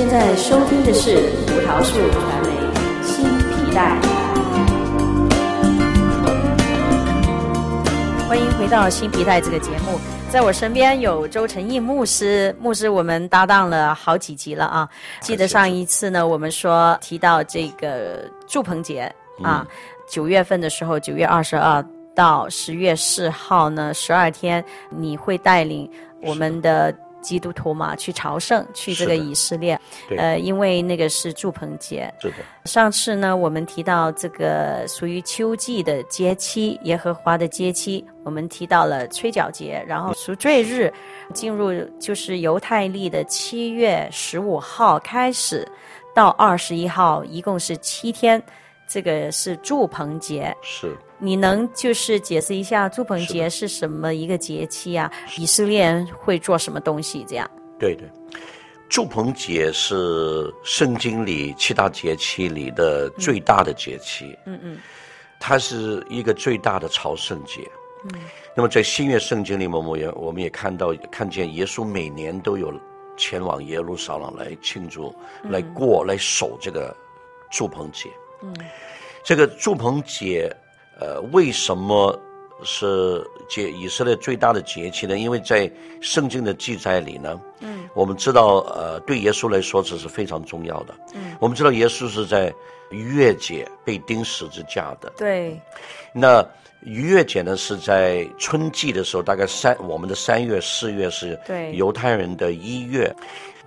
现在收听的是葡萄树传媒新皮带。欢迎回到新皮带这个节目，在我身边有周成义牧师，牧师我们搭档了好几集了啊。记得上一次呢，我们说提到这个祝鹏节啊，九月份的时候，九月二十二到十月四号呢，十二天，你会带领我们的。基督徒嘛，去朝圣，去这个以色列，呃，因为那个是祝棚节。是的。上次呢，我们提到这个属于秋季的节期，耶和华的节期，我们提到了吹角节，然后赎罪日，进入就是犹太历的七月十五号开始，到二十一号，一共是七天，这个是祝棚节。是。你能就是解释一下祝棚节是什么一个节期啊？以色列人会做什么东西？这样？对对，祝棚节是圣经里七大节期里的最大的节期。嗯嗯，它是一个最大的朝圣节。嗯，那么在新约圣经里面，我们也我们也看到看见耶稣每年都有前往耶路撒冷来庆祝、来过、来守这个祝棚节。嗯，这个祝棚节。呃，为什么是节以色列最大的节气呢？因为在圣经的记载里呢，嗯，我们知道，呃，对耶稣来说这是非常重要的。嗯，我们知道耶稣是在逾越节被钉十字架的。对。那逾越节呢是在春季的时候，大概三我们的三月四月是犹太人的一月。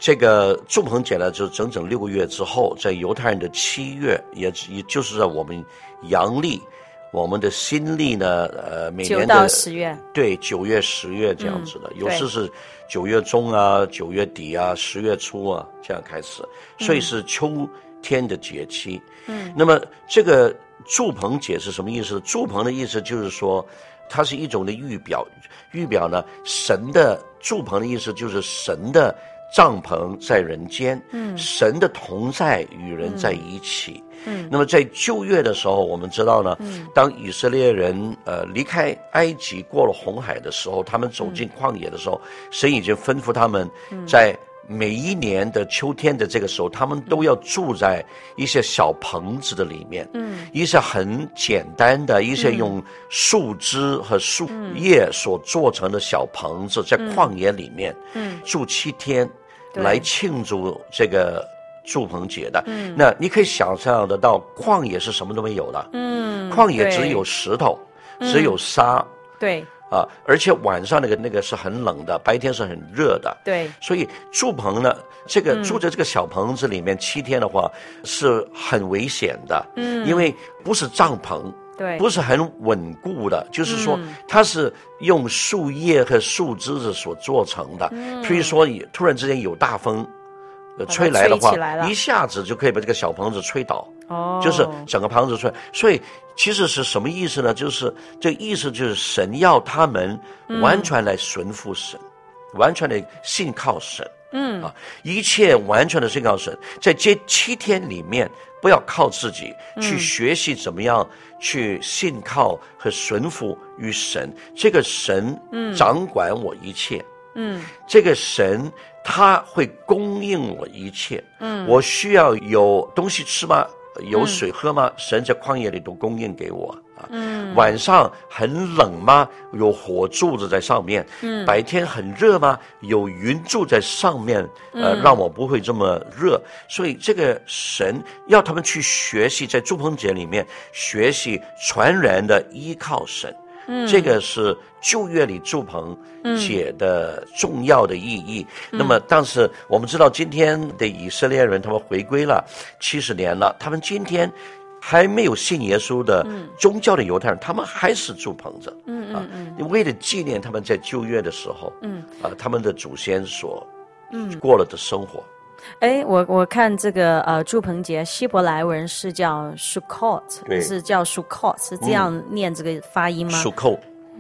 对这个祝棚节呢，就整整六个月之后，在犹太人的七月，也也就是在我们阳历。我们的新历呢，呃，每年的九到十月，对，九月、十月这样子的，嗯、有时是九月中啊、九月底啊、十月初啊这样开始，所以是秋天的节气。嗯，那么这个祝棚节是什么意思？祝棚的意思就是说，它是一种的预表，预表呢，神的祝棚的意思就是神的帐篷在人间，嗯，神的同在与人在一起。嗯。嗯，那么在旧约的时候，我们知道呢，嗯、当以色列人呃离开埃及过了红海的时候，他们走进旷野的时候，嗯、神已经吩咐他们，在每一年的秋天的这个时候，嗯、他们都要住在一些小棚子的里面，嗯，一些很简单的一些用树枝和树叶所做成的小棚子，在旷野里面，嗯，住七天，来庆祝这个。祝棚节的，嗯，那你可以想象得到，旷野是什么都没有的，嗯，旷野只有石头，只有沙，对，啊，而且晚上那个那个是很冷的，白天是很热的，对，所以住棚呢，这个住在这个小棚子里面七天的话是很危险的，嗯，因为不是帐篷，对，不是很稳固的，就是说它是用树叶和树枝子所做成的，所以说突然之间有大风。吹来的话，一下子就可以把这个小棚子吹倒，哦，就是整个棚子吹。所以其实是什么意思呢？就是这个意思就是神要他们完全来顺服神，嗯、完全的信靠神，嗯啊，一切完全的信靠神，在这七天里面，不要靠自己去学习怎么样去信靠和顺服于神，嗯、这个神掌管我一切。嗯，这个神他会供应我一切。嗯，我需要有东西吃吗？有水喝吗？嗯、神在旷野里都供应给我啊。嗯，晚上很冷吗？有火柱子在上面。嗯，白天很热吗？有云柱在上面，呃，让我不会这么热。所以这个神要他们去学习，在住棚节里面学习全然的依靠神。嗯，这个是旧约里祝棚节的重要的意义。嗯、那么，但是我们知道，今天的以色列人他们回归了七十年了，他们今天还没有信耶稣的宗教的犹太人，他们还是住棚子。嗯嗯嗯，为了纪念他们在旧约的时候，嗯啊，他们的祖先所嗯过了的生活。哎，我我看这个呃，祝棚节希伯来文是叫 Sukkot，是叫 Sukkot，是这样念这个发音吗？Sukkot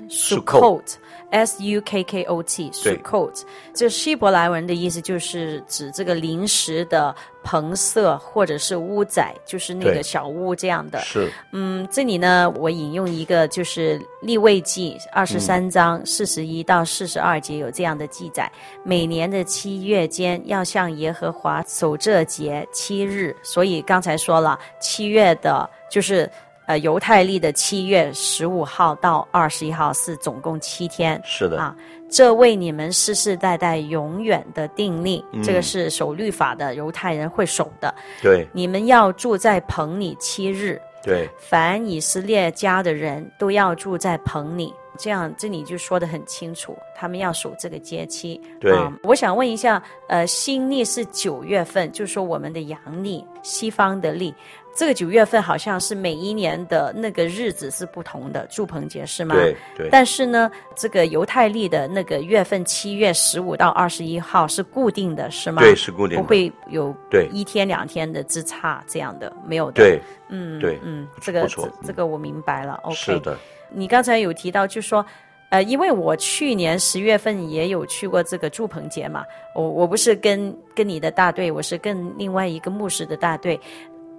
Sukkot。S U K K O T，Sukkot，这希伯来文的意思就是指这个临时的棚舍或者是屋仔，就是那个小屋这样的。是，嗯，这里呢，我引用一个就是利未记二十三章四十一到四十二节有这样的记载：嗯、每年的七月间要向耶和华守这节七日。所以刚才说了，七月的就是。呃，犹太历的七月十五号到二十一号是总共七天。是的啊，这为你们世世代代永远的定例，嗯、这个是守律法的犹太人会守的。对，你们要住在棚里七日。对，凡以色列家的人都要住在棚里。这样这里就说得很清楚，他们要守这个节期。对、啊，我想问一下，呃，新历是九月份，就是说我们的阳历，西方的历。这个九月份好像是每一年的那个日子是不同的，祝棚节是吗？对对。但是呢，这个犹太历的那个月份七月十五到二十一号是固定的，是吗？对，是固定的，不会有对一天两天的之差这样的，没有的。对，嗯，对，嗯，这个这这个我明白了。OK。是的。你刚才有提到，就说，呃，因为我去年十月份也有去过这个祝棚节嘛，我我不是跟跟你的大队，我是跟另外一个牧师的大队。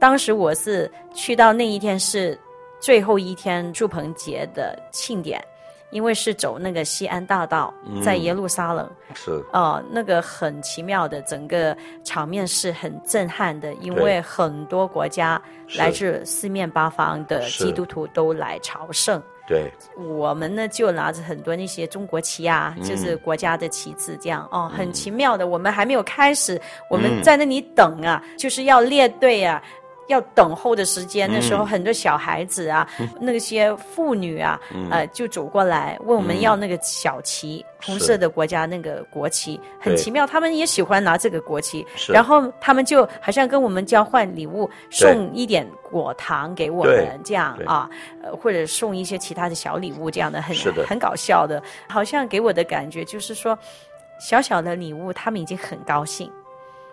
当时我是去到那一天是最后一天祝棚节的庆典，因为是走那个西安大道，在耶路撒冷。嗯、是哦、呃，那个很奇妙的，整个场面是很震撼的，因为很多国家来自四面八方的基督徒都来朝圣。对，我们呢就拿着很多那些中国旗啊，就是国家的旗帜，这样、嗯、哦，很奇妙的。我们还没有开始，我们在那里等啊，嗯、就是要列队啊。要等候的时间，那时候很多小孩子啊，嗯、那些妇女啊，嗯、呃，就走过来问我们要那个小旗，嗯、红色的国家那个国旗，很奇妙，他们也喜欢拿这个国旗，然后他们就好像跟我们交换礼物，送一点果糖给我们，这样啊，呃，或者送一些其他的小礼物，这样的很很搞笑的，好像给我的感觉就是说，小小的礼物，他们已经很高兴，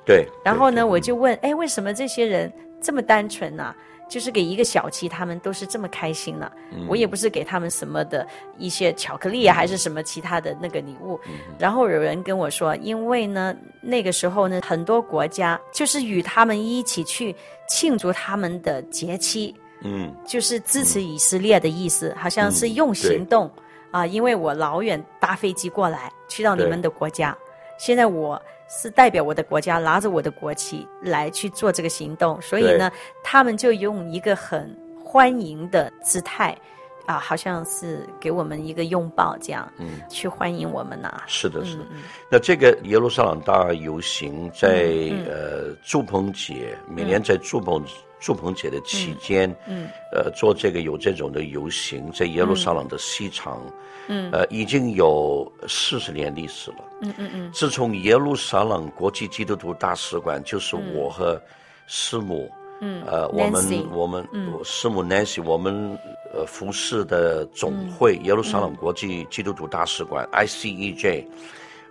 对，然后呢，我就问，哎，为什么这些人？这么单纯呐、啊，就是给一个小旗，他们都是这么开心了、啊。嗯、我也不是给他们什么的一些巧克力啊，嗯、还是什么其他的那个礼物。嗯、然后有人跟我说，因为呢，那个时候呢，很多国家就是与他们一起去庆祝他们的节期，嗯，就是支持以色列的意思，嗯、好像是用行动啊、呃。因为我老远搭飞机过来，去到你们的国家，现在我。是代表我的国家，拿着我的国旗来去做这个行动，所以呢，他们就用一个很欢迎的姿态，啊，好像是给我们一个拥抱这样，嗯，去欢迎我们呐、啊。是的，是的。嗯、那这个耶路撒冷大游行在、嗯、呃祝棚节，每年在祝棚祝棚节的期间，嗯，嗯呃做这个有这种的游行，在耶路撒冷的西场。嗯嗯，呃，已经有四十年历史了。嗯嗯嗯。自从耶路撒冷国际基督徒大使馆，就是我和师母，嗯，呃，我们我们师母 Nancy，我们呃服侍的总会耶路撒冷国际基督徒大使馆 ICEJ，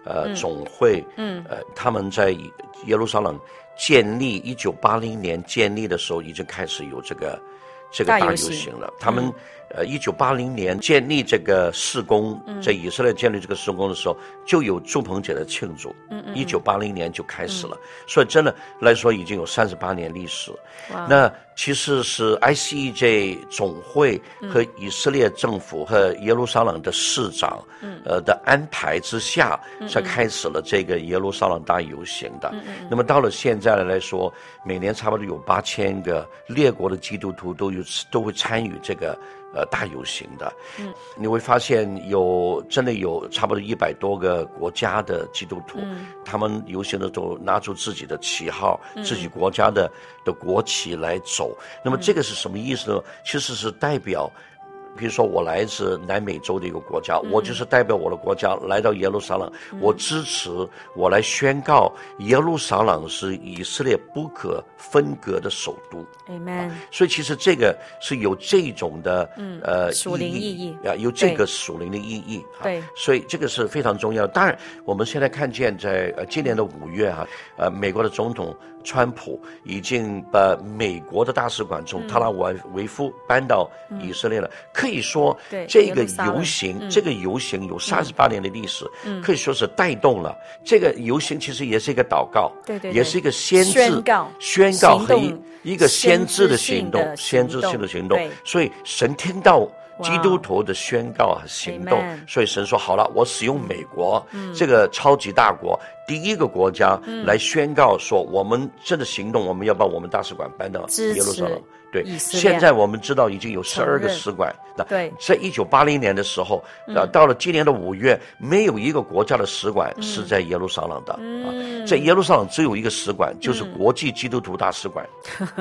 呃总会，嗯，呃他们在耶路撒冷建立一九八零年建立的时候，已经开始有这个这个大游行了。他们。呃，一九八零年建立这个事工，在以色列建立这个事工的时候，嗯、就有祝鹏姐的庆祝。嗯嗯。一九八零年就开始了，嗯、所以真的来说已经有三十八年历史。哇。那其实是 ICEJ 总会和以色列政府和耶路撒冷的市长，嗯，呃的安排之下，才开始了这个耶路撒冷大游行的。那么到了现在来说，每年差不多有八千个列国的基督徒都有都会参与这个。呃，大游行的，嗯，你会发现有真的有差不多一百多个国家的基督徒，嗯，他们游行的时候拿出自己的旗号，嗯，自己国家的的国旗来走。那么这个是什么意思呢？其实是代表。比如说，我来自南美洲的一个国家，嗯、我就是代表我的国家来到耶路撒冷，嗯、我支持，我来宣告耶路撒冷是以色列不可分割的首都。Amen、啊。所以其实这个是有这种的，嗯、呃，属灵意义啊，有这个属灵的意义。对、啊。所以这个是非常重要的。当然，我们现在看见在呃今年的五月哈、啊，呃，美国的总统。川普已经把美国的大使馆从特拉维夫搬到以色列了，嗯、可以说，这个游行，这个游行有三十八年的历史，可以说是带动了。这个游行，其实也是一个祷告，对对，也是一个先知宣告，宣告和一一个先知的行动，先知性的行动。所以神听到。基督徒的宣告和行动，所以神说好了，我使用美国这个超级大国，第一个国家来宣告说，我们这个行动，我们要把我们大使馆搬到耶路撒冷。对，现在我们知道已经有十二个使馆。对，在一九八零年的时候，啊，到了今年的五月，没有一个国家的使馆是在耶路撒冷的。啊，在耶路撒冷只有一个使馆，就是国际基督徒大使馆，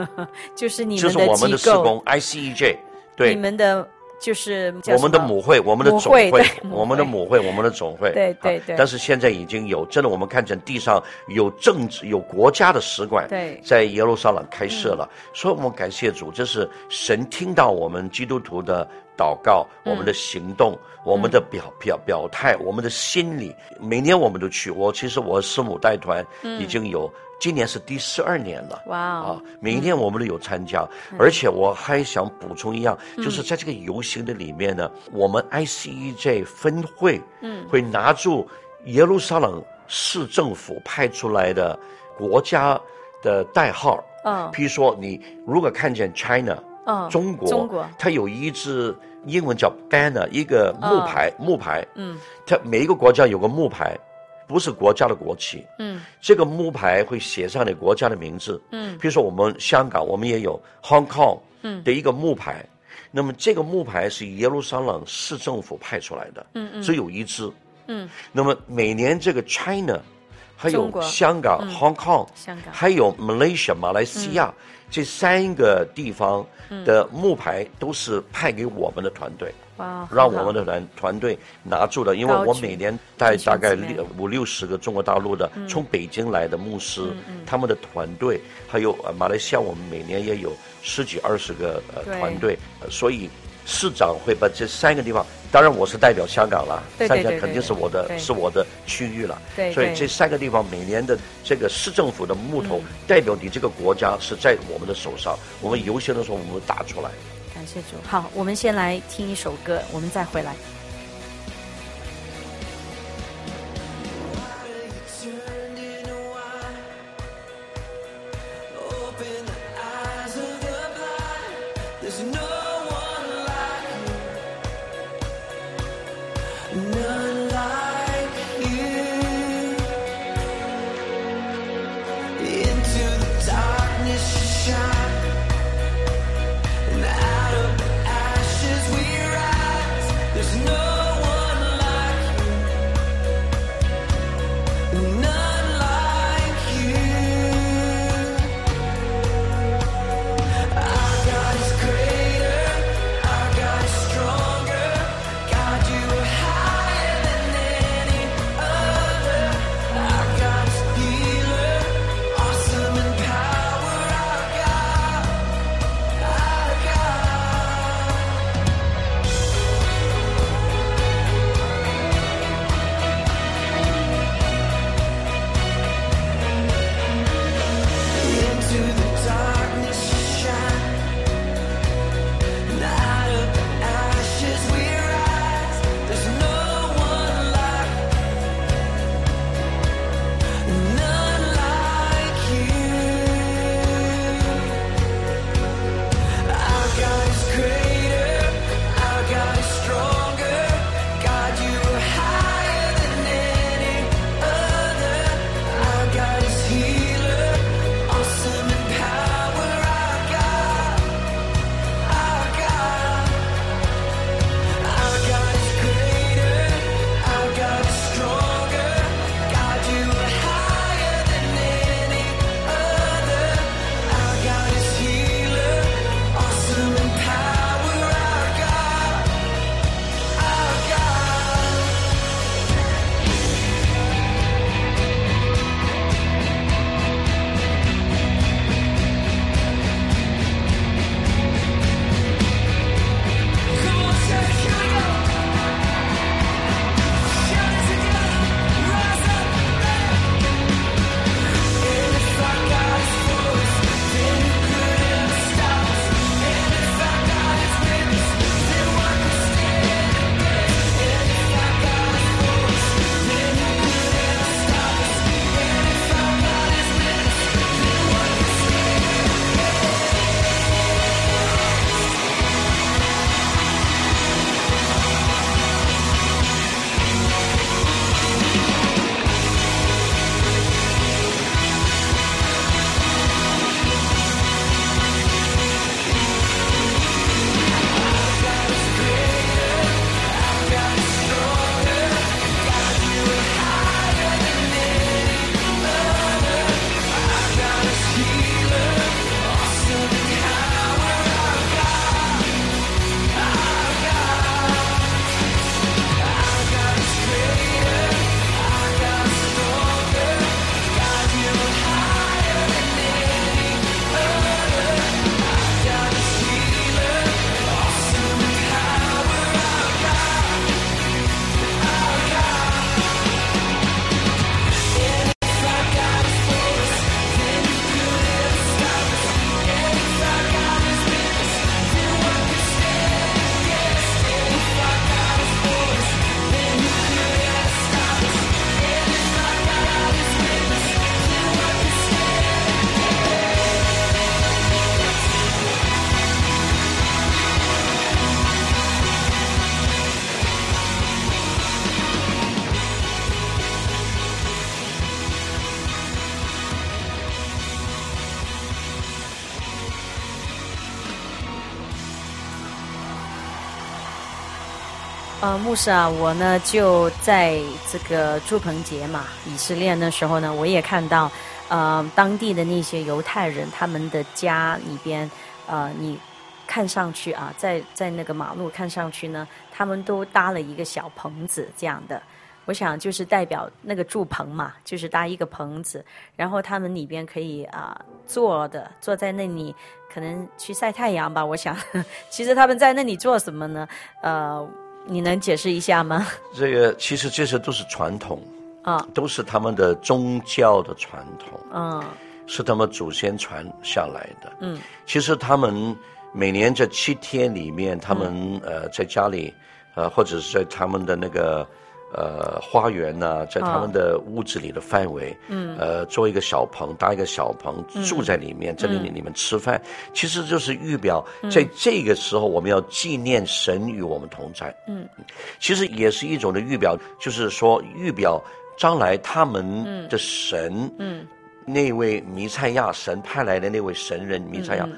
就是你们就是我们的施工 ICEJ，对，你们的。就是我们的母会，我们的总会，会我们的母会，我们的总会。对对对。但是现在已经有，真的，我们看见地上有政治、有国家的使馆，在耶路撒冷开设了。嗯、所以我们感谢主，这是神听到我们基督徒的祷告，我们的行动，嗯、我们的表表表态，我们的心理。每年我们都去。我其实我师母带团已经有。嗯今年是第十二年了，哇啊！每一年我们都有参加，嗯、而且我还想补充一样，嗯、就是在这个游行的里面呢，嗯、我们 ICEJ 分会，嗯，会拿住耶路撒冷市政府派出来的国家的代号，嗯，譬如说你如果看见 China，嗯，中国，中国，它有一支英文叫 banner，一个木牌，嗯、木牌，嗯，它每一个国家有个木牌。不是国家的国旗，嗯，这个木牌会写上你国家的名字，嗯，比如说我们香港，我们也有 Hong Kong，嗯，的一个木牌，嗯、那么这个木牌是耶路撒冷市政府派出来的，嗯嗯，只有一支，嗯，那么每年这个 China，还有香港、嗯、Hong Kong，香港，还有 Malaysia 马来西亚、嗯、这三个地方的木牌都是派给我们的团队。让我们的团团队拿住了，因为我每年带大概六五六十个中国大陆的从北京来的牧师，嗯、他们的团队，还有呃马来西亚，我们每年也有十几二十个呃团队，所以市长会把这三个地方，当然我是代表香港了，三峡肯定是我的是我的区域了，对所以这三个地方每年的这个市政府的木头代表你这个国家是在我们的手上，我们游行的时候我们打出来。感谢主，好，我们先来听一首歌，我们再回来。牧师啊，我呢就在这个住棚节嘛，以色列的时候呢，我也看到，呃，当地的那些犹太人，他们的家里边，呃，你看上去啊，在在那个马路看上去呢，他们都搭了一个小棚子这样的。我想就是代表那个住棚嘛，就是搭一个棚子，然后他们里边可以啊、坐的，坐在那里，可能去晒太阳吧。我想，其实他们在那里做什么呢？呃，你能解释一下吗？这个其实这些都是传统啊，都是他们的宗教的传统，嗯，是他们祖先传下来的。嗯，其实他们每年这七天里面，他们、嗯、呃在家里，呃或者是在他们的那个。呃，花园呢、啊，在他们的屋子里的范围，嗯，呃，做一个小棚，搭一个小棚，嗯、住在里面，在那里里面吃饭，嗯、其实就是预表，在这个时候我们要纪念神与我们同在，嗯，其实也是一种的预表，就是说预表将来他们的神，嗯，嗯那位弥赛亚神派来的那位神人弥赛亚。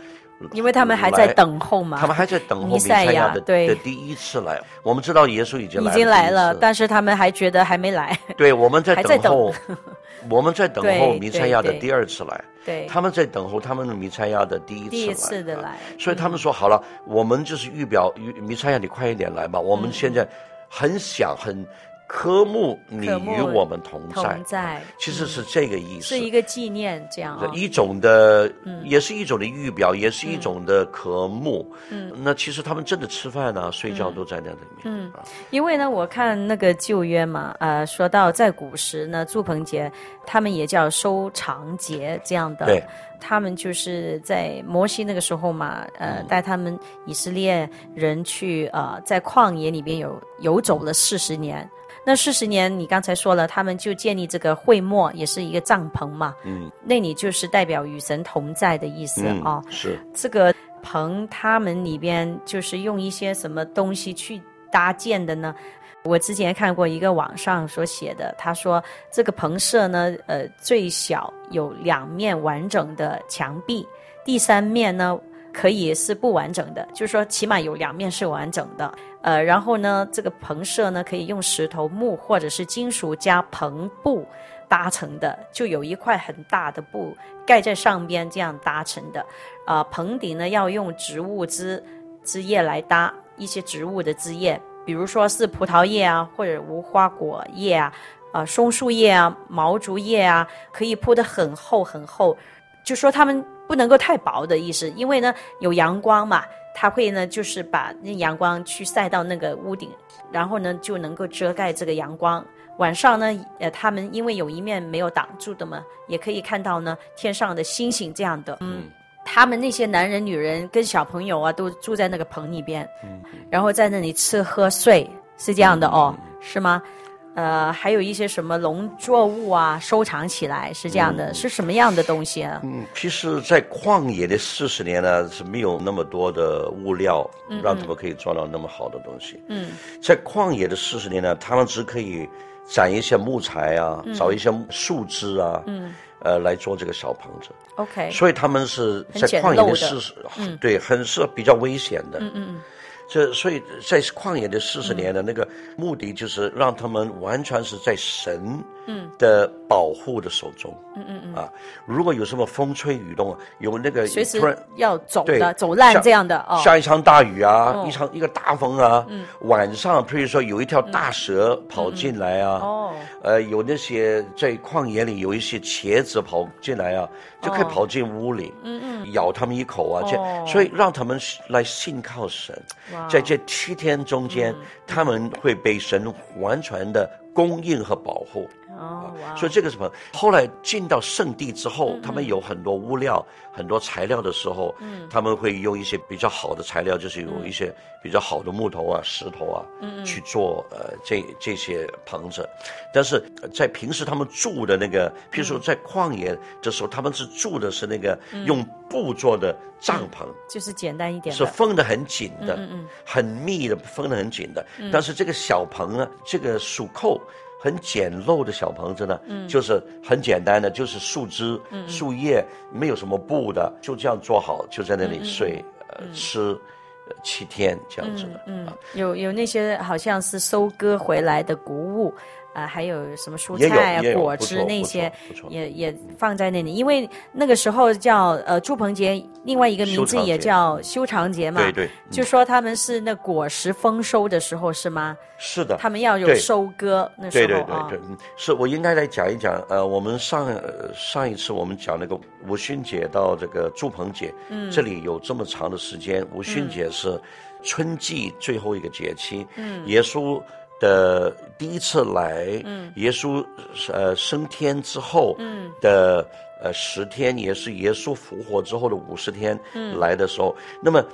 嗯因为他们还在等候嘛，他们还在等候弥赛亚的对的第一次来。我们知道耶稣已经来了，已经来了，但是他们还觉得还没来。对，我们在等候，我们在等候弥赛亚的第二次来。对，他们在等候他们的弥赛亚的第一次来。第一次的来，所以他们说好了，我们就是预表弥赛亚，你快一点来吧。我们现在很想很。科目，你与我们同在，同在，其实是这个意思，是一个纪念，这样、哦、一种的，嗯、也是一种的预表，也是一种的科目。嗯，那其实他们真的吃饭呢、啊、睡觉都在那里面。嗯，啊、因为呢，我看那个旧约嘛，呃，说到在古时呢，祝棚节，他们也叫收藏节这样的。对，他们就是在摩西那个时候嘛，呃，带他们以色列人去呃，在旷野里边有游走了四十年。那四十年，你刚才说了，他们就建立这个会幕，也是一个帐篷嘛。嗯，那里就是代表与神同在的意思啊、嗯哦。是这个棚，他们里边就是用一些什么东西去搭建的呢？我之前看过一个网上所写的，他说这个棚舍呢，呃，最小有两面完整的墙壁，第三面呢可以是不完整的，就是说起码有两面是完整的。呃，然后呢，这个棚舍呢，可以用石头、木或者是金属加棚布搭成的，就有一块很大的布盖在上边，这样搭成的。啊、呃，棚顶呢要用植物枝枝叶来搭，一些植物的枝叶，比如说是葡萄叶啊，或者无花果叶啊，啊、呃，松树叶啊，毛竹叶啊，可以铺得很厚很厚，就说它们不能够太薄的意思，因为呢有阳光嘛。它会呢，就是把那阳光去晒到那个屋顶，然后呢就能够遮盖这个阳光。晚上呢，呃，他们因为有一面没有挡住的嘛，也可以看到呢天上的星星这样的。嗯，他们那些男人、女人跟小朋友啊，都住在那个棚里边，嗯，然后在那里吃喝睡，是这样的哦，嗯，是吗？呃，还有一些什么农作物啊，收藏起来是这样的，嗯、是什么样的东西啊？嗯，其实，在旷野的四十年呢，是没有那么多的物料，让他们可以做到那么好的东西。嗯，在旷野的四十年呢，他们只可以攒一些木材啊，嗯、找一些树枝啊，嗯，呃，来做这个小棚子。OK，所以他们是在旷野的四十，嗯、对，很是比较危险的。嗯嗯。这所以在旷野的四十年的那个目的，就是让他们完全是在神的保护的手中。嗯嗯嗯。啊，如果有什么风吹雨动，有那个随时要走的走烂这样的哦，下一场大雨啊，一场一个大风啊，晚上譬如说有一条大蛇跑进来啊，哦，呃，有那些在旷野里有一些茄子跑进来啊，就可以跑进屋里，嗯嗯，咬他们一口啊，这样，所以让他们来信靠神。在这七天中间，嗯、他们会被神完全的供应和保护。哦，哇！所以这个什么？后来进到圣地之后，嗯、他们有很多物料、很多材料的时候，嗯，他们会用一些比较好的材料，就是有一些比较好的木头啊、石头啊，嗯，去做呃这这些棚子。但是在平时他们住的那个，譬如说在旷野的时候，他们是住的是那个用布做的帐篷，嗯、就是简单一点，是封的很紧的，嗯嗯，很密的，封的很紧的。嗯、但是这个小棚呢，这个鼠扣。很简陋的小棚子呢，嗯，就是很简单的，就是树枝、嗯、树叶，没有什么布的，就这样做好，就在那里睡、嗯、呃，吃，七天这样子的。嗯，嗯有有那些好像是收割回来的谷物。啊、呃，还有什么蔬菜啊、果汁那些，也也放在那里，因为那个时候叫呃祝棚节，另外一个名字也叫修长节嘛。对对。嗯、就说他们是那果实丰收的时候，是吗？是的。他们要有收割那时候对对对是我应该来讲一讲。呃，我们上上一次我们讲那个五旬节到这个祝棚节，嗯，这里有这么长的时间。五旬节是春季最后一个节期，嗯，耶稣。的第一次来，嗯，耶稣呃升天之后，嗯的呃十天，也是耶稣复活之后的五十天，嗯，来的时候，那么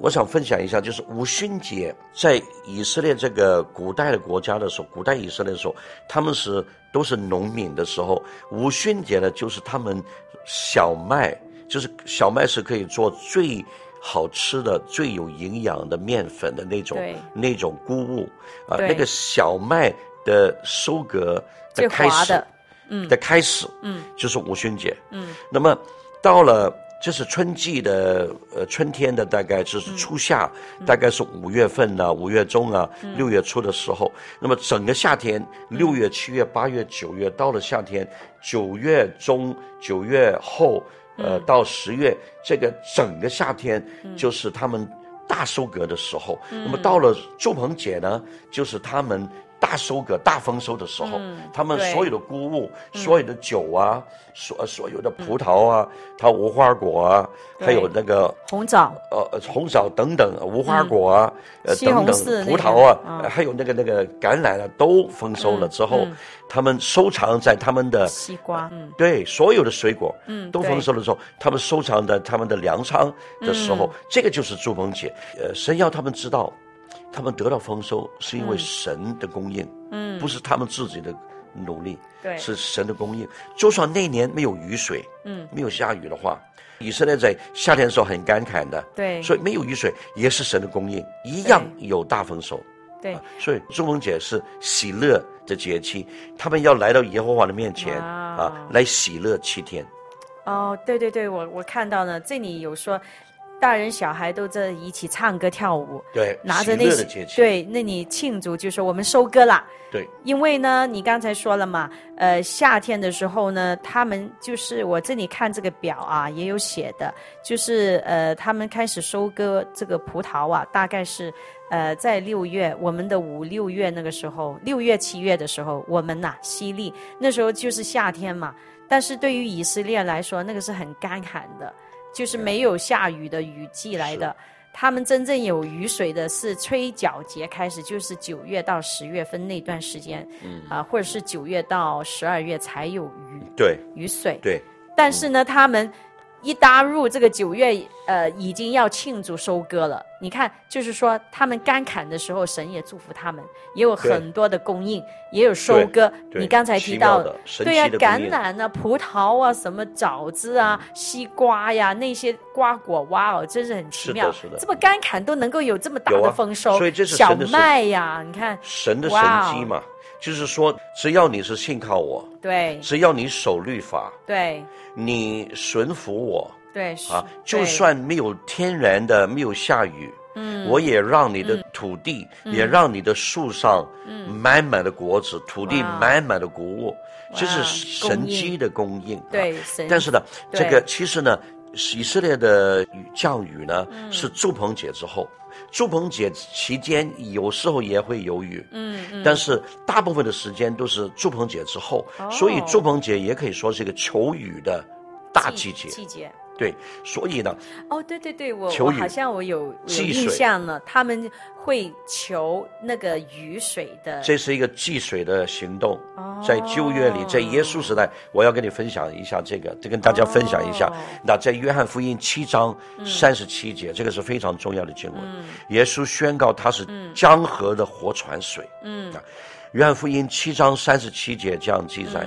我想分享一下，就是五旬节在以色列这个古代的国家的时候，古代以色列的时候，他们是都是农民的时候，五旬节呢就是他们小麦，就是小麦是可以做最。好吃的、最有营养的面粉的那种那种谷物啊，那个小麦的收割的开始，的，嗯，的开始，嗯，就是五旬节，嗯，那么到了就是春季的呃春天的大概就是初夏，嗯、大概是五月份呢、啊，五月中啊，嗯、六月初的时候，那么整个夏天，六月、七月、八月、九月，到了夏天，九月中、九月后。呃，到十月，这个整个夏天就是他们大收割的时候。嗯、那么到了祝棚节呢，就是他们。大收割、大丰收的时候，嗯、他们所有的谷物、所有的酒啊、嗯、所所有的葡萄啊、它无花果啊，还有那个红枣，呃，红枣等等，无花果啊，嗯、呃，等等，葡萄啊，嗯、还有那个那个橄榄啊，都丰收了之后，他们收藏在他们的西瓜，嗯，对，所有的水果，嗯，都丰收的时候，他们收藏在他们的粮仓的时候，嗯、这个就是祝棚节，呃，神要他们知道。他们得到丰收是因为神的供应，嗯，不是他们自己的努力，对，是神的供应。就算那年没有雨水，嗯，没有下雨的话，以色列在夏天的时候很干旱的，对，所以没有雨水也是神的供应，一样有大丰收，对。所以中文节是喜乐的节气，他们要来到耶和华的面前啊，来喜乐七天。哦，对对对，我我看到了，这里有说。大人小孩都在一起唱歌跳舞，对，拿着那些对，那你庆祝就是我们收割了，对，因为呢，你刚才说了嘛，呃，夏天的时候呢，他们就是我这里看这个表啊，也有写的，就是呃，他们开始收割这个葡萄啊，大概是呃在六月，我们的五六月那个时候，六月七月的时候，我们呐、啊，西历那时候就是夏天嘛，但是对于以色列来说，那个是很干旱的。就是没有下雨的雨季来的，他们真正有雨水的是吹角节开始，就是九月到十月份那段时间，嗯。啊，或者是九月到十二月才有雨，对，雨水，对，但是呢，他们。一踏入这个九月，呃，已经要庆祝收割了。你看，就是说他们干砍的时候，神也祝福他们，也有很多的供应，也有收割。你刚才提到的，对呀、啊，橄榄啊、葡萄啊、什么枣子啊、西瓜呀，那些瓜果，哇哦，真是很奇妙。是的，是的，这么干砍都能够有这么大的丰收，所以这是小麦呀，你看神的神迹嘛。就是说，只要你是信靠我，对，只要你守律法，对，你顺服我，对，啊，就算没有天然的，没有下雨，嗯，我也让你的土地，也让你的树上，嗯，满满的果子，土地满满的谷物，这是神机的供应，对，但是呢，这个其实呢，以色列的降雨呢，是祝棚节之后。住棚节期间有时候也会有雨，嗯，嗯，但是大部分的时间都是祝棚节之后，哦、所以祝棚节也可以说是一个求雨的大季节。季节。对，所以呢，哦，对对对，我我好像我有有印象了，他们会求那个雨水的，这是一个祭水的行动，在旧约里，在耶稣时代，我要跟你分享一下这个，就跟大家分享一下。那在约翰福音七章三十七节，这个是非常重要的经文。耶稣宣告他是江河的活泉水。嗯，约翰福音七章三十七节这样记载，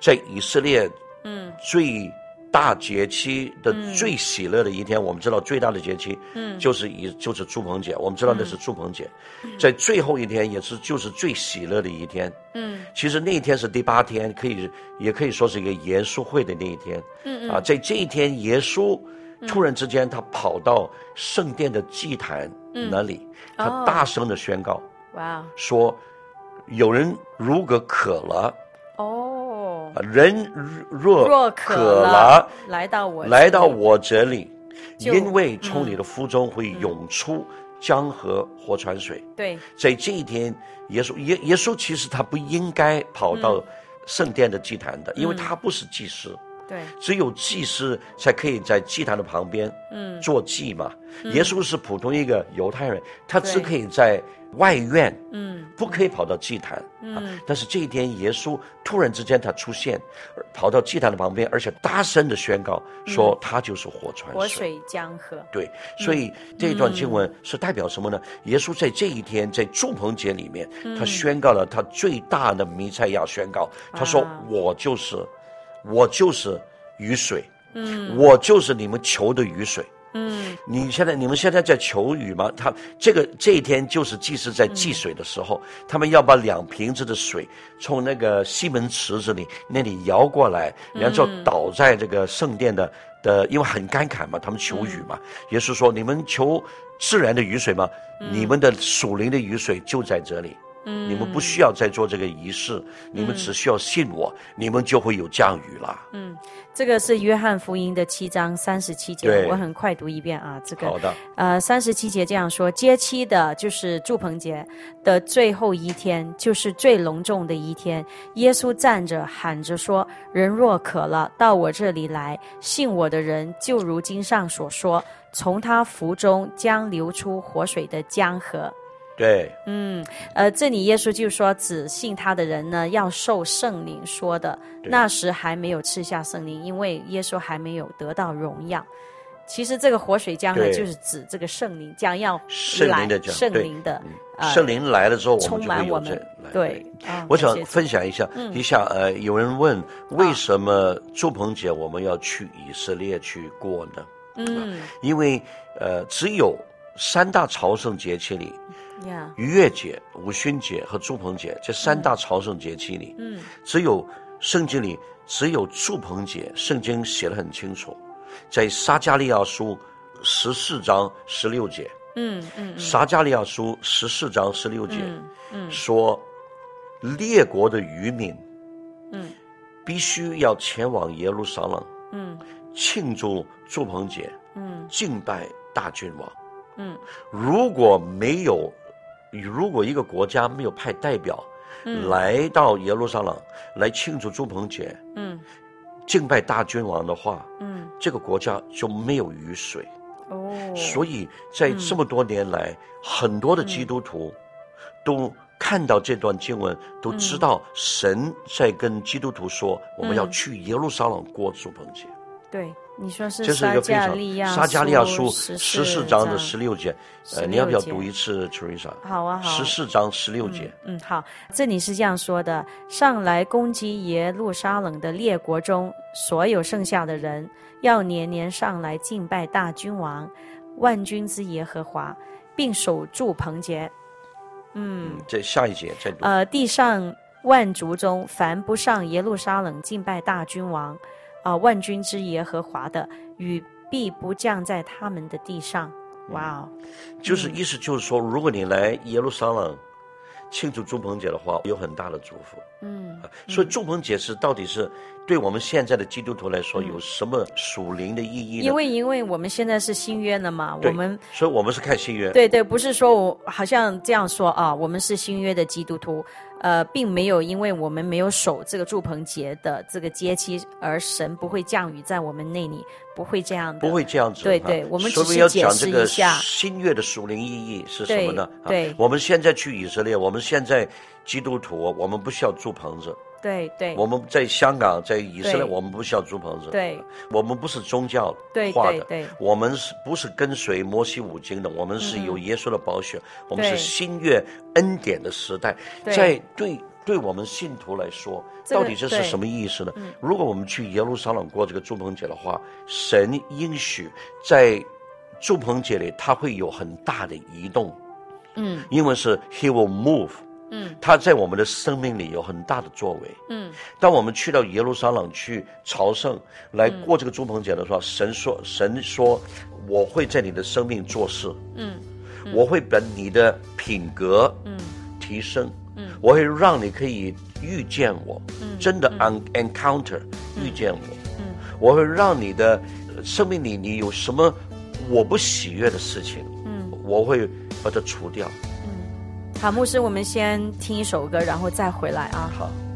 在以色列，嗯，最。大节期的最喜乐的一天，嗯、我们知道最大的节期，嗯，就是一就是祝棚节，我们知道那是祝棚节，嗯、在最后一天也是就是最喜乐的一天，嗯，其实那一天是第八天，可以也可以说是一个耶稣会的那一天，嗯嗯，啊，在这一天耶稣突然之间他跑到圣殿的祭坛那里，他大声的宣告：“哇，说有人如果渴了，哦，人若渴了，来到我来到我这里，因为从你的腹中会涌出。”江河活泉水。对，在这一天，耶稣耶耶稣其实他不应该跑到圣殿的祭坛的，嗯、因为他不是祭司。对，只有祭司才可以在祭坛的旁边，嗯，做祭嘛。嗯、耶稣是普通一个犹太人，他只可以在外院，嗯，不可以跑到祭坛，嗯、啊。但是这一天，耶稣突然之间他出现，跑到祭坛的旁边，而且大声的宣告说，他就是活泉水，活水江河。对，所以这段经文是代表什么呢？嗯、耶稣在这一天，在住棚节里面，他宣告了他最大的弥赛亚宣告，他说：“我就是。”我就是雨水，嗯，我就是你们求的雨水，嗯，你现在你们现在在求雨吗？他这个这一天就是祭司在祭水的时候，嗯、他们要把两瓶子的水从那个西门池子里那里摇过来，然后倒在这个圣殿的的，因为很干旱嘛，他们求雨嘛。耶稣、嗯、说：“你们求自然的雨水嘛？嗯、你们的属灵的雨水就在这里。”你们不需要再做这个仪式，嗯、你们只需要信我，嗯、你们就会有降雨了。嗯，这个是约翰福音的七章三十七节，我很快读一遍啊。这个好的，呃，三十七节这样说：接期的就是祝棚节的最后一天，就是最隆重的一天。耶稣站着喊着说：“人若渴了，到我这里来，信我的人，就如经上所说，从他腹中将流出活水的江河。”对，嗯，呃，这里耶稣就说，只信他的人呢，要受圣灵说的，那时还没有赐下圣灵，因为耶稣还没有得到荣耀。其实这个活水江呢，就是指这个圣灵将要来，圣灵的讲，圣灵的，圣灵来了之后，我们。对，我想分享一下，一下，呃，有人问，为什么朱鹏姐我们要去以色列去过呢？嗯，因为呃，只有三大朝圣节期里。逾越节、五旬节和祝棚节这三大朝圣节期里，嗯，只有圣经里只有祝棚节，圣经写的很清楚，在撒加利亚书十四章十六节，嗯嗯，撒加利亚书十四章十六节，嗯，说列国的渔民，嗯，必须要前往耶路撒冷，嗯，庆祝祝棚节，嗯，敬拜大君王，嗯，如果没有。如果一个国家没有派代表来到耶路撒冷来庆祝住棚节，嗯，敬拜大君王的话，嗯，这个国家就没有雨水。哦，所以在这么多年来，很多的基督徒都看到这段经文，都知道神在跟基督徒说，我们要去耶路撒冷过住棚节。对。你说是沙加利亚撒加利亚书十四章的十六节，呃，你要不要读一次，Teresa？好啊，好。十四章十六节。嗯，好。这里是这样说的：上来攻击耶路撒冷的列国中所有剩下的人，要年年上来敬拜大君王，万军之耶和华，并守住棚节。嗯，这下一节再读。呃，地上万族中，凡不上耶路撒冷敬拜大君王。啊，万军之耶和华的雨必不降在他们的地上。哇哦，就是意思就是说，如果你来耶路撒冷庆祝住棚节的话，有很大的祝福。嗯，所以住棚节是到底是对我们现在的基督徒来说有什么属灵的意义呢？因为因为我们现在是新约了嘛，我们所以我们是看新约。对对，不是说我好像这样说啊，我们是新约的基督徒。呃，并没有，因为我们没有守这个祝棚节的这个节期，而神不会降雨在我们那里，不会这样的，不会这样子。对对，我们只是要讲这个新月的属灵意义是什么呢？对，对我们现在去以色列，我们现在基督徒，我们不需要住棚子。对对，我们在香港，在以色列，我们不需要租棚子。对，我们不是宗教化的，对，我们是不是跟随摩西五经的？我们是有耶稣的宝血，我们是新月恩典的时代。在对对我们信徒来说，到底这是什么意思呢？如果我们去耶路撒冷过这个祝棚节的话，神应许在祝棚节里他会有很大的移动。嗯，因为是 He will move。嗯，他在我们的生命里有很大的作为。嗯，当我们去到耶路撒冷去朝圣，来过这个住棚节的时候，神说：“神说，我会在你的生命做事。嗯，我会把你的品格嗯。提升。嗯，我会让你可以遇见我，嗯。真的 encounter 遇见我。嗯，我会让你的生命里你有什么我不喜悦的事情，嗯，我会把它除掉。”卡，牧师，我们先听一首歌，然后再回来啊。好。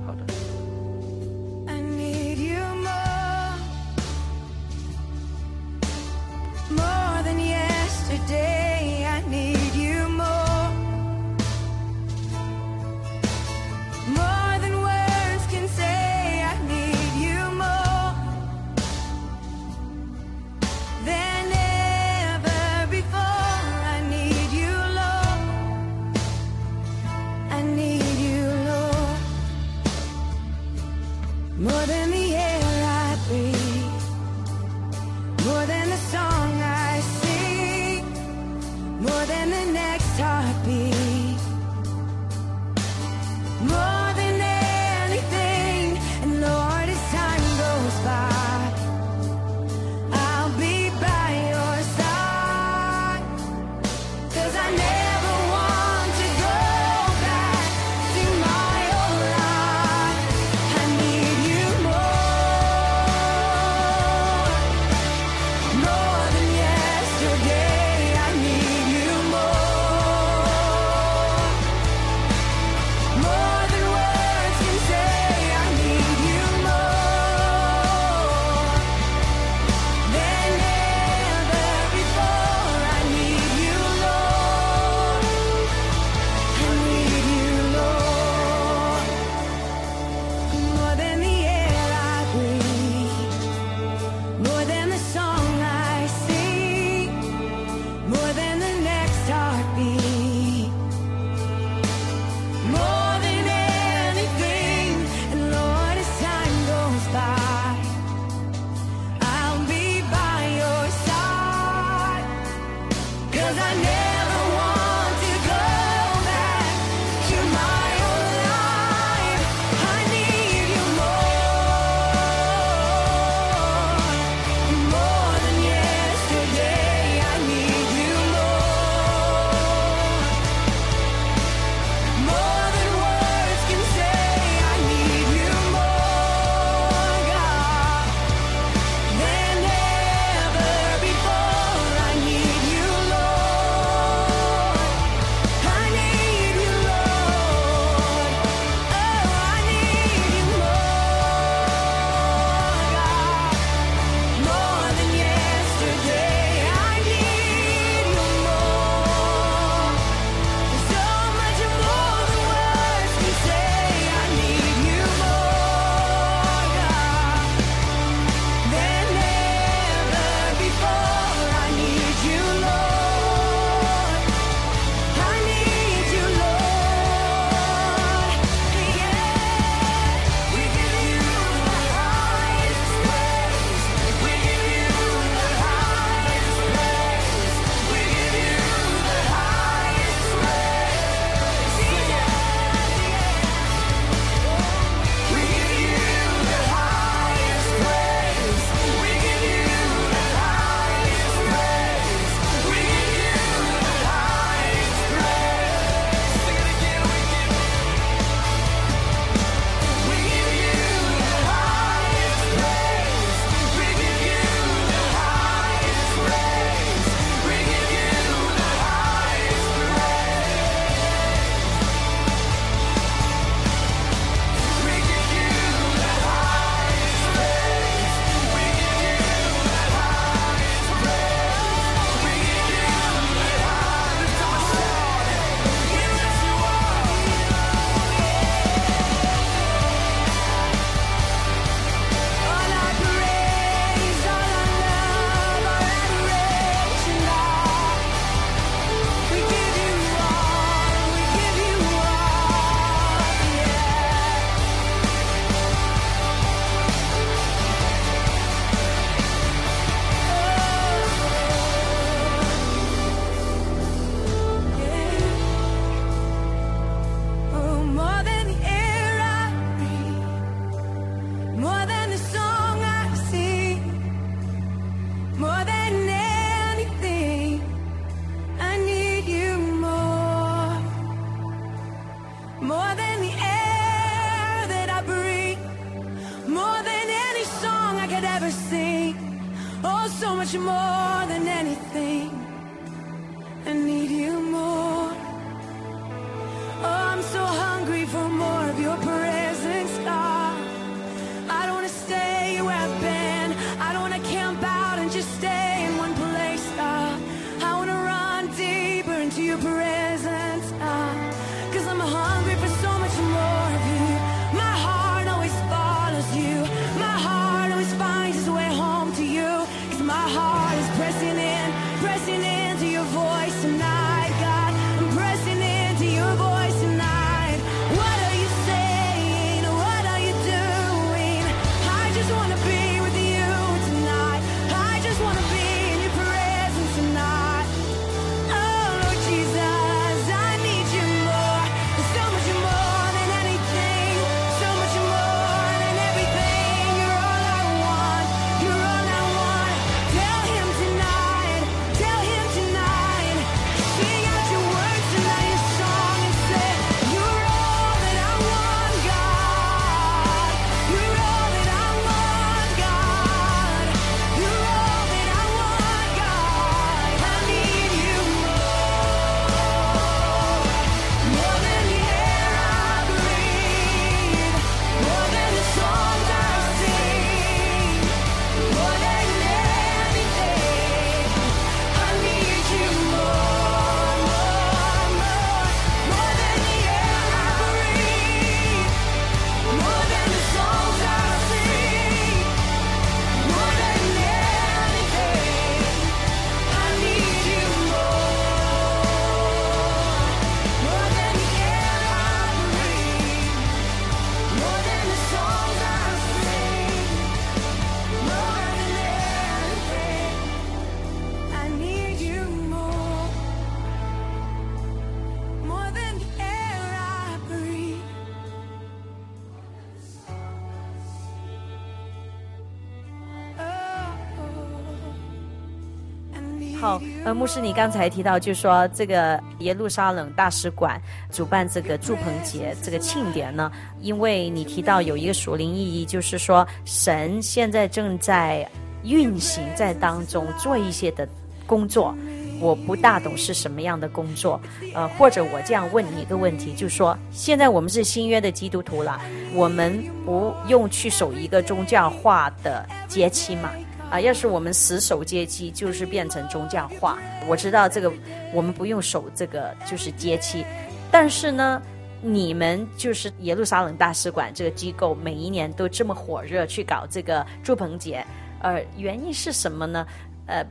呃，牧师，你刚才提到，就说这个耶路撒冷大使馆主办这个祝棚节这个庆典呢，因为你提到有一个属灵意义，就是说神现在正在运行在当中做一些的工作，我不大懂是什么样的工作，呃，或者我这样问你一个问题，就是说现在我们是新约的基督徒了，我们不用去守一个宗教化的节期嘛？啊，要是我们死守阶梯，就是变成宗教化。我知道这个，我们不用守这个就是阶梯，但是呢，你们就是耶路撒冷大使馆这个机构，每一年都这么火热去搞这个祝棚节，呃，原因是什么呢？呃，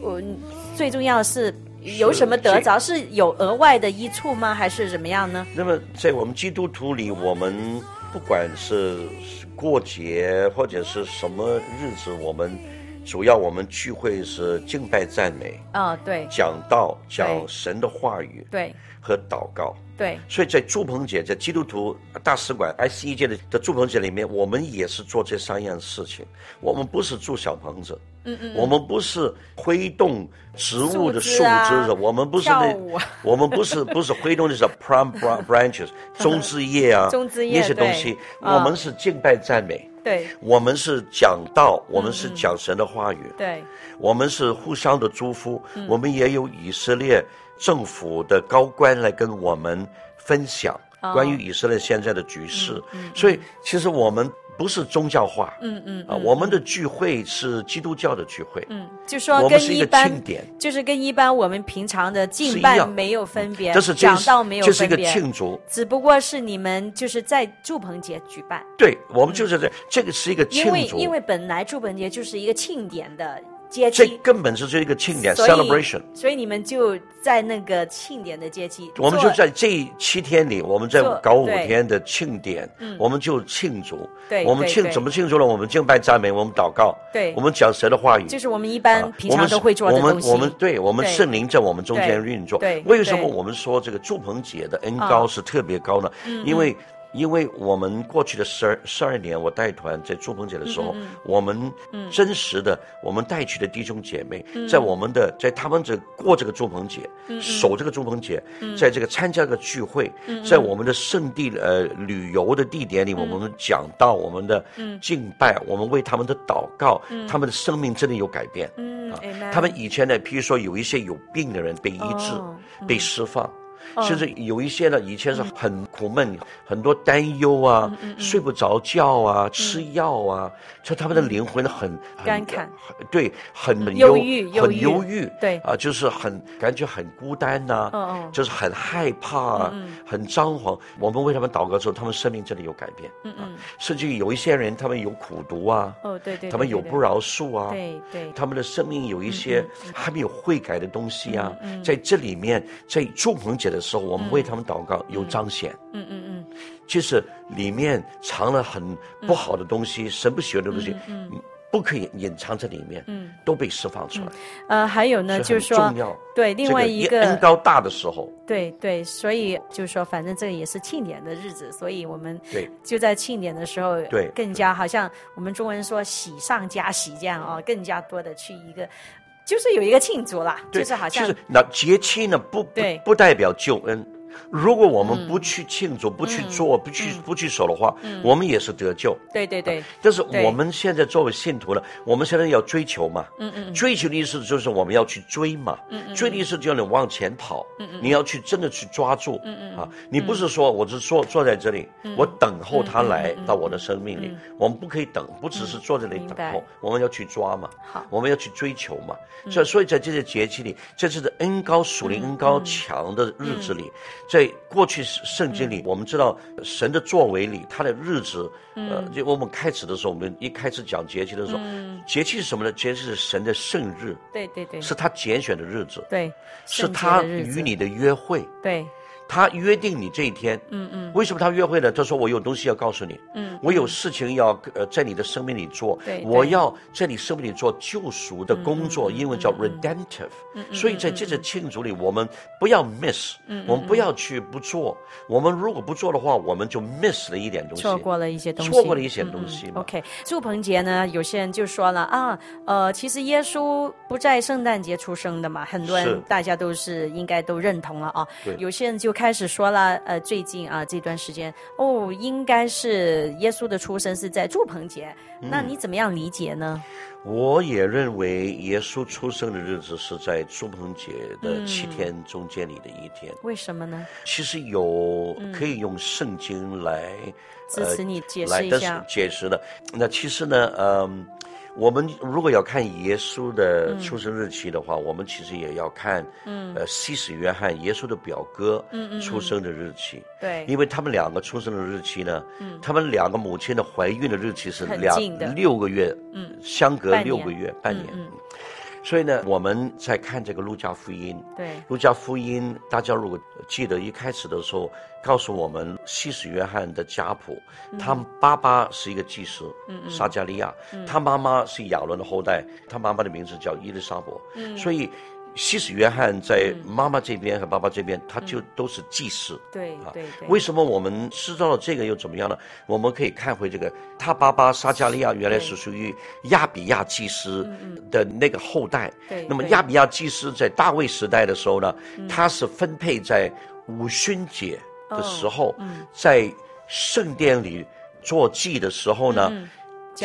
我最重要的是有什么得着？是，是有额外的益处吗？还是怎么样呢？那么在我们基督徒里，我们不管是。过节或者是什么日子，我们主要我们聚会是敬拜赞美啊、哦，对，讲道讲神的话语，对，和祷告，对，所以在祝鹏姐在基督徒大使馆 ICE 界的的祝鹏姐里面，我们也是做这三样事情。我们不是住小棚子，嗯嗯，我们不是挥动植物的树枝的，啊、我们不是那，我们不是不是挥动的是 prom branches 中枝叶啊，中枝叶那些东西，我们是敬拜赞美，对，我们是讲道，我们是讲神的话语，嗯、对，我们是互相的祝福，嗯、我们也有以色列政府的高官来跟我们分享关于以色列现在的局势，所以其实我们。不是宗教化，嗯嗯啊，我们的聚会是基督教的聚会，嗯，就说跟一般就是跟一般我们平常的敬拜没有分别，这是讲道没有分别，这是一个庆祝，只不过是你们就是在祝棚节举办，对，我们就是在这个是一个庆祝，因为因为本来祝棚节就是一个庆典的。节这根本是这一个庆典 celebration，所以你们就在那个庆典的节期，我们就在这七天里，我们在搞五天的庆典，我们就庆祝，对，我们庆怎么庆祝呢？我们敬拜赞美，我们祷告，对，我们讲神的话语，就是我们一般平常都会做的东西。我们我们对，我们圣灵在我们中间运作。对，为什么我们说这个祝棚节的恩高是特别高呢？因为因为我们过去的十二十二年，我带团在祝棚节的时候，嗯、我们真实的、嗯、我们带去的弟兄姐妹，嗯、在我们的在他们这过这个祝棚节，嗯、守这个祝棚节，嗯、在这个参加这个聚会，嗯、在我们的圣地呃旅游的地点里，嗯、我们讲到我们的敬拜，嗯、我们为他们的祷告，嗯、他们的生命真的有改变。他们以前呢，譬如说有一些有病的人被医治，被释放。甚至有一些呢，以前是很苦闷，嗯、很多担忧啊，睡不着觉啊，嗯、吃药啊，就他们的灵魂很干坎，对，很忧郁，很忧郁，对。啊，就是很感觉很孤单呐、就是很害怕、很张狂。我们为他们祷告之后，他们生命真的有改变。嗯嗯，甚至有一些人，他们有苦读啊，哦对对，他们有不饶恕啊，对对，他们的生命有一些还没有悔改的东西啊，在这里面，在祝棚节的时候，我们为他们祷告有彰显，嗯嗯嗯，其实里面藏了很不好的东西，神不喜欢的东西，嗯，不可以隐藏在里面，嗯，都被释放出来。呃，还有呢，就是说，对，另外一个恩高大的时候，对对，所以就是说，反正这也是庆典的日子，所以我们对。就在庆典的时候，对，更加好像我们中文说喜上加喜这样啊，更加多的去一个。就是有一个庆祝啦，就是好像。就是那节气呢，不不不代表救恩。如果我们不去庆祝、不去做、不去不去守的话，我们也是得救。对对对。但是我们现在作为信徒呢，我们现在要追求嘛。嗯嗯。追求的意思就是我们要去追嘛。嗯嗯。追的意思就要你往前跑。嗯嗯。你要去真的去抓住。嗯嗯。啊，你不是说我是坐坐在这里，我等候他来到我的生命里。我们不可以等，不只是坐在这里等候，我们要去抓嘛。好。我们要去追求嘛。所以，所以在这些节气里，这是恩高属灵恩高强的日子里。在过去圣经里，我们知道神的作为里，他的日子，呃，就我们开始的时候，我们一开始讲节气的时候，节气是什么呢？节气是神的圣日，对对对，是他拣选的日子，对，是他与你的约会，对。他约定你这一天，嗯嗯，为什么他约会呢？他说我有东西要告诉你，嗯，我有事情要呃在你的生命里做，对，我要在你生命里做救赎的工作，英文叫 redemptive，所以在这次庆祝里，我们不要 miss，我们不要去不做，我们如果不做的话，我们就 miss 了一点东西，错过了一些东西，错过了一些东西。OK，祝鹏杰呢，有些人就说了啊，呃，其实耶稣不在圣诞节出生的嘛，很多人大家都是应该都认同了啊，对，有些人就。开始说了，呃，最近啊这段时间，哦，应该是耶稣的出生是在祝棚节，嗯、那你怎么样理解呢？我也认为耶稣出生的日子是在祝棚节的七天中间里的一天。为什么呢？其实有可以用圣经来、嗯呃、支持你解释一下。解释的，那其实呢，嗯。我们如果要看耶稣的出生日期的话，嗯、我们其实也要看，嗯，呃，西斯约翰耶稣的表哥，嗯出生的日期，对，因为他们两个出生的日期呢，嗯，他们两个母亲的怀孕的日期是两六个月，嗯，相隔六个月，半年。所以呢，我们在看这个路加福音。对，路加福音，大家如果记得一开始的时候，告诉我们，西斯约翰的家谱，嗯、他爸爸是一个祭司，嗯嗯，撒加利亚，嗯、他妈妈是亚伦的后代，他妈妈的名字叫伊丽莎伯，嗯，所以。施洗约翰在妈妈这边和爸爸这边，他就都是祭司。对对对。为什么我们知道了这个又怎么样呢？我们可以看回这个，他爸爸撒加利亚原来是属于亚比亚祭司的那个后代。对。那么亚比亚祭司在大卫时代的时候呢，他是分配在五旬节的时候，在圣殿里做祭的时候呢。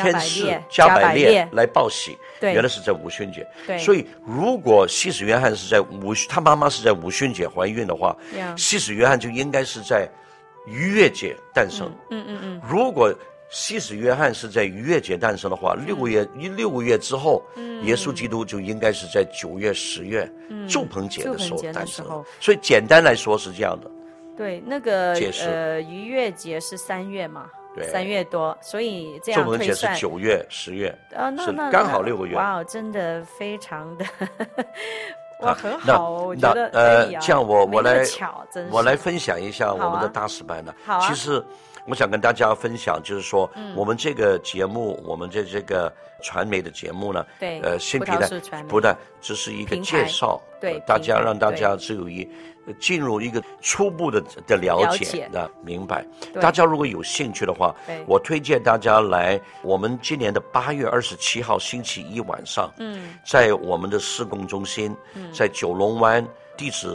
天使加百列来报喜，对，原来是在五旬节。对，所以如果西使约翰是在五，他妈妈是在五旬节怀孕的话，西使约翰就应该是在逾越节诞生。嗯嗯嗯。如果西使约翰是在逾越节诞生的话，六个月一六个月之后，耶稣基督就应该是在九月十月祝棚节的时候诞生。所以简单来说是这样的。对，那个呃逾越节是三月嘛？对，三月多，所以这样推算是九月、十月，啊，那那刚好六个月。哇，真的非常的，哇，很好，我觉得。呃，这样我我来，我来分享一下我们的大师班呢。好，其实我想跟大家分享，就是说，嗯、我们这个节目，我们这这个传媒的节目呢，对，呃，新皮带不但只是一个介绍，对，大家让大家只有一进入一个初步的的了解的明白。大家如果有兴趣的话，我推荐大家来我们今年的八月二十七号星期一晚上，嗯，在我们的施工中心，嗯。在九龙湾，地址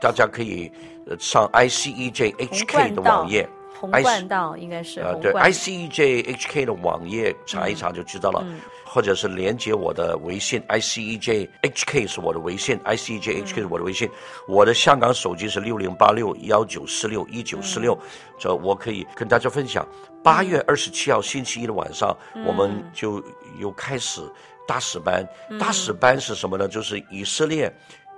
大家可以上 ICEJ HK 的网页。红冠道应该是呃对 ICEJHK 的网页查一查就知道了，嗯、或者是连接我的微信 ICEJHK 是我的微信 ICEJHK 是我的微信，我的香港手机是六零八六幺九四六一九四六，这我可以跟大家分享。八月二十七号星期一的晚上，嗯、我们就又开始大使班。嗯、大使班是什么呢？就是以色列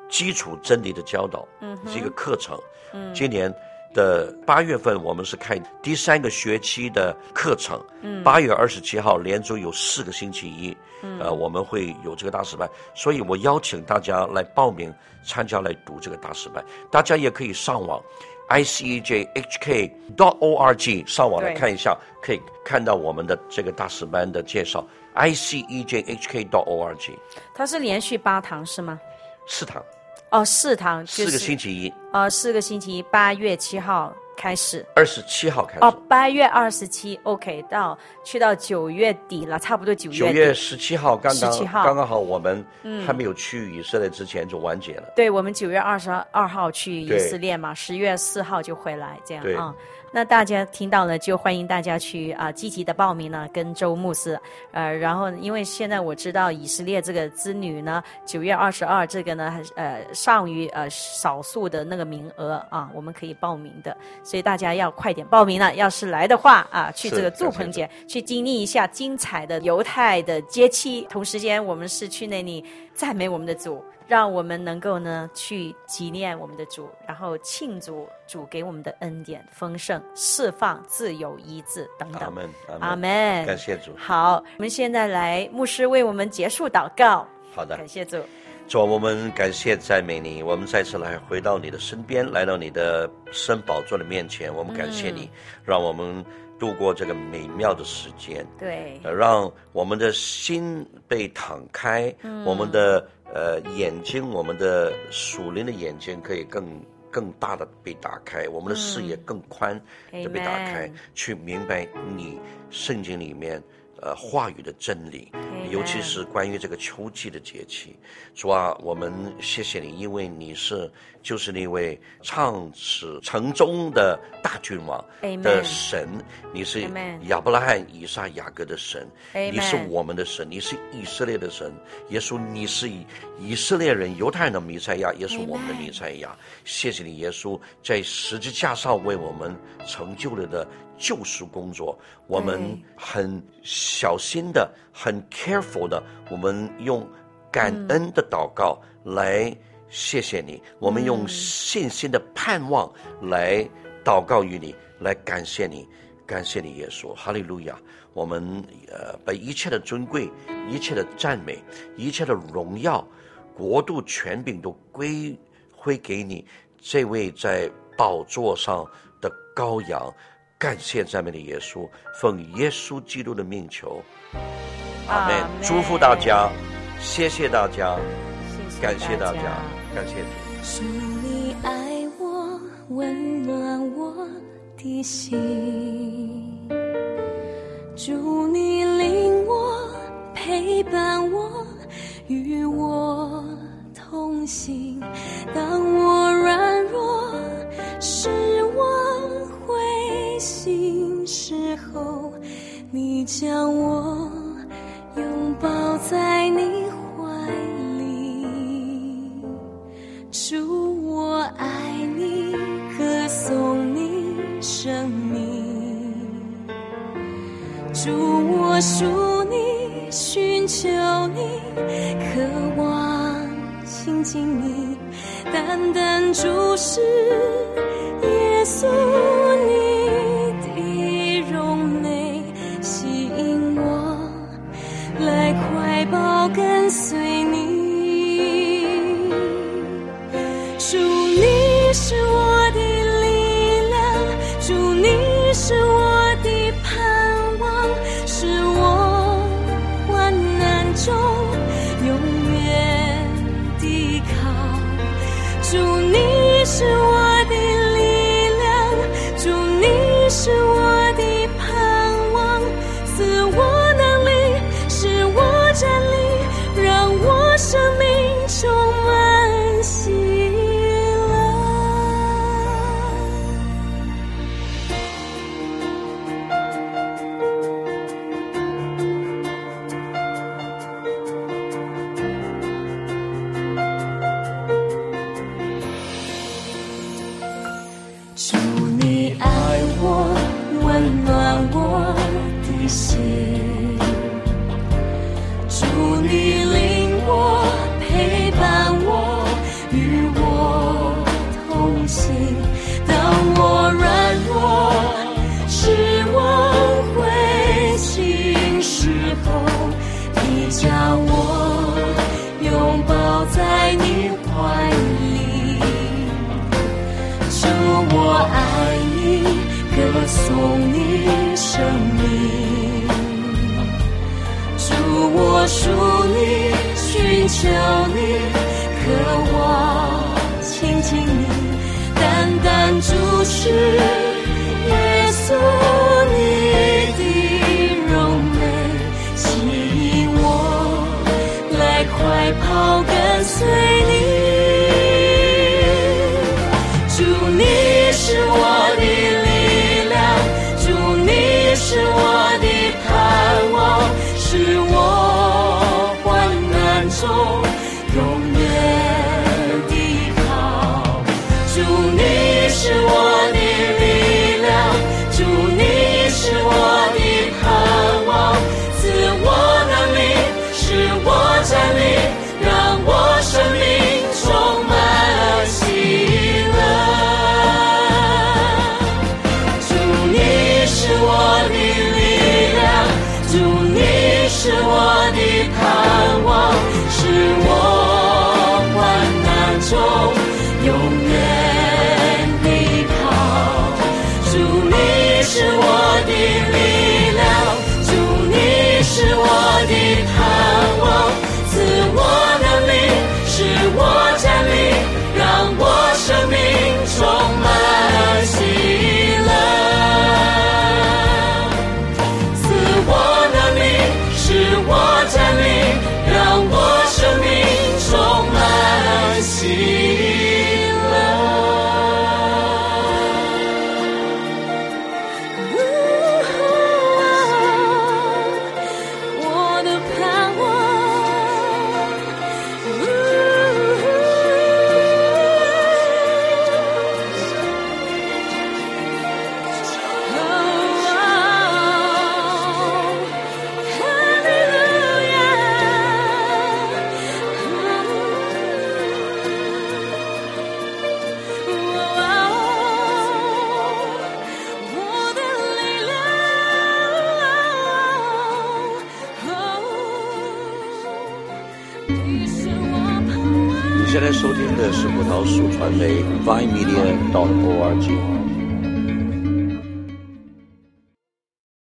基础真理的教导，嗯，是一个课程。嗯，今年。的八月份，我们是开第三个学期的课程。嗯，八月二十七号连着有四个星期一，嗯，呃，我们会有这个大使班，所以我邀请大家来报名参加来读这个大使班。大家也可以上网，icejhk.dot.org 上网来看一下，可以看到我们的这个大使班的介绍。icejhk.dot.org，它是连续八堂是吗？四堂。哦，四堂，就是，四个星期一。哦，四个星期一，八月七号开始。二十七号开始。哦，八月二十七，OK，到去到九月底了，差不多九月底。九月十七号刚刚，十七号刚刚好，我们还没有去以色列之前就完结了。嗯、对，我们九月二十二号去以色列嘛，十月四号就回来，这样啊。嗯那大家听到了，就欢迎大家去啊积极的报名呢，跟周牧师，呃，然后因为现在我知道以色列这个之旅呢，九月二十二这个呢，呃，尚于呃少数的那个名额啊，我们可以报名的，所以大家要快点报名了。要是来的话啊，去这个祝棚节去经历一下精彩的犹太的节期，同时间我们是去那里赞美我们的主。让我们能够呢去纪念我们的主，然后庆祝主给我们的恩典丰盛、释放、自由、医治等等。阿门，阿门。感谢主。好，我们现在来牧师为我们结束祷告。好的，感谢主。主，我们感谢赞美你，我们再次来回到你的身边，来到你的圣宝座的面前，我们感谢你，嗯、让我们度过这个美妙的时间。对，让我们的心被敞开，嗯、我们的。呃，眼睛，我们的属灵的眼睛可以更更大的被打开，我们的视野更宽的被打开，嗯、去明白你圣经里面。呃，话语的真理，尤其是关于这个秋季的节气，主啊，我们谢谢你，因为你是就是那位唱始成终的大君王的神，你是亚伯拉罕、以撒、雅各的神，你是我们的神，你是以色列的神，耶稣，你是以以色列人、犹太人的弥赛亚，也是我们的弥赛亚。谢谢你，耶稣在十字架上为我们成就了的。救赎工作，我们很小心的、很 careful 的，我们用感恩的祷告来谢谢你，我们用信心的盼望来祷告于你，来感谢你，感谢你耶稣，哈利路亚！我们呃把一切的尊贵、一切的赞美、一切的荣耀、国度、权柄都归归给你，这位在宝座上的羔羊。感谢赞美的耶稣，奉耶稣基督的命求，阿门。祝福大家，谢谢大家，感谢大家，感谢主。主你爱我，温暖我的心，主你领我，陪伴我，与我同行。当我软弱时，心时候，你将我拥抱在你怀里，主我爱你，歌颂你生命，主我属你，寻求你，渴望亲近你，单单注视耶稣。跟随什么？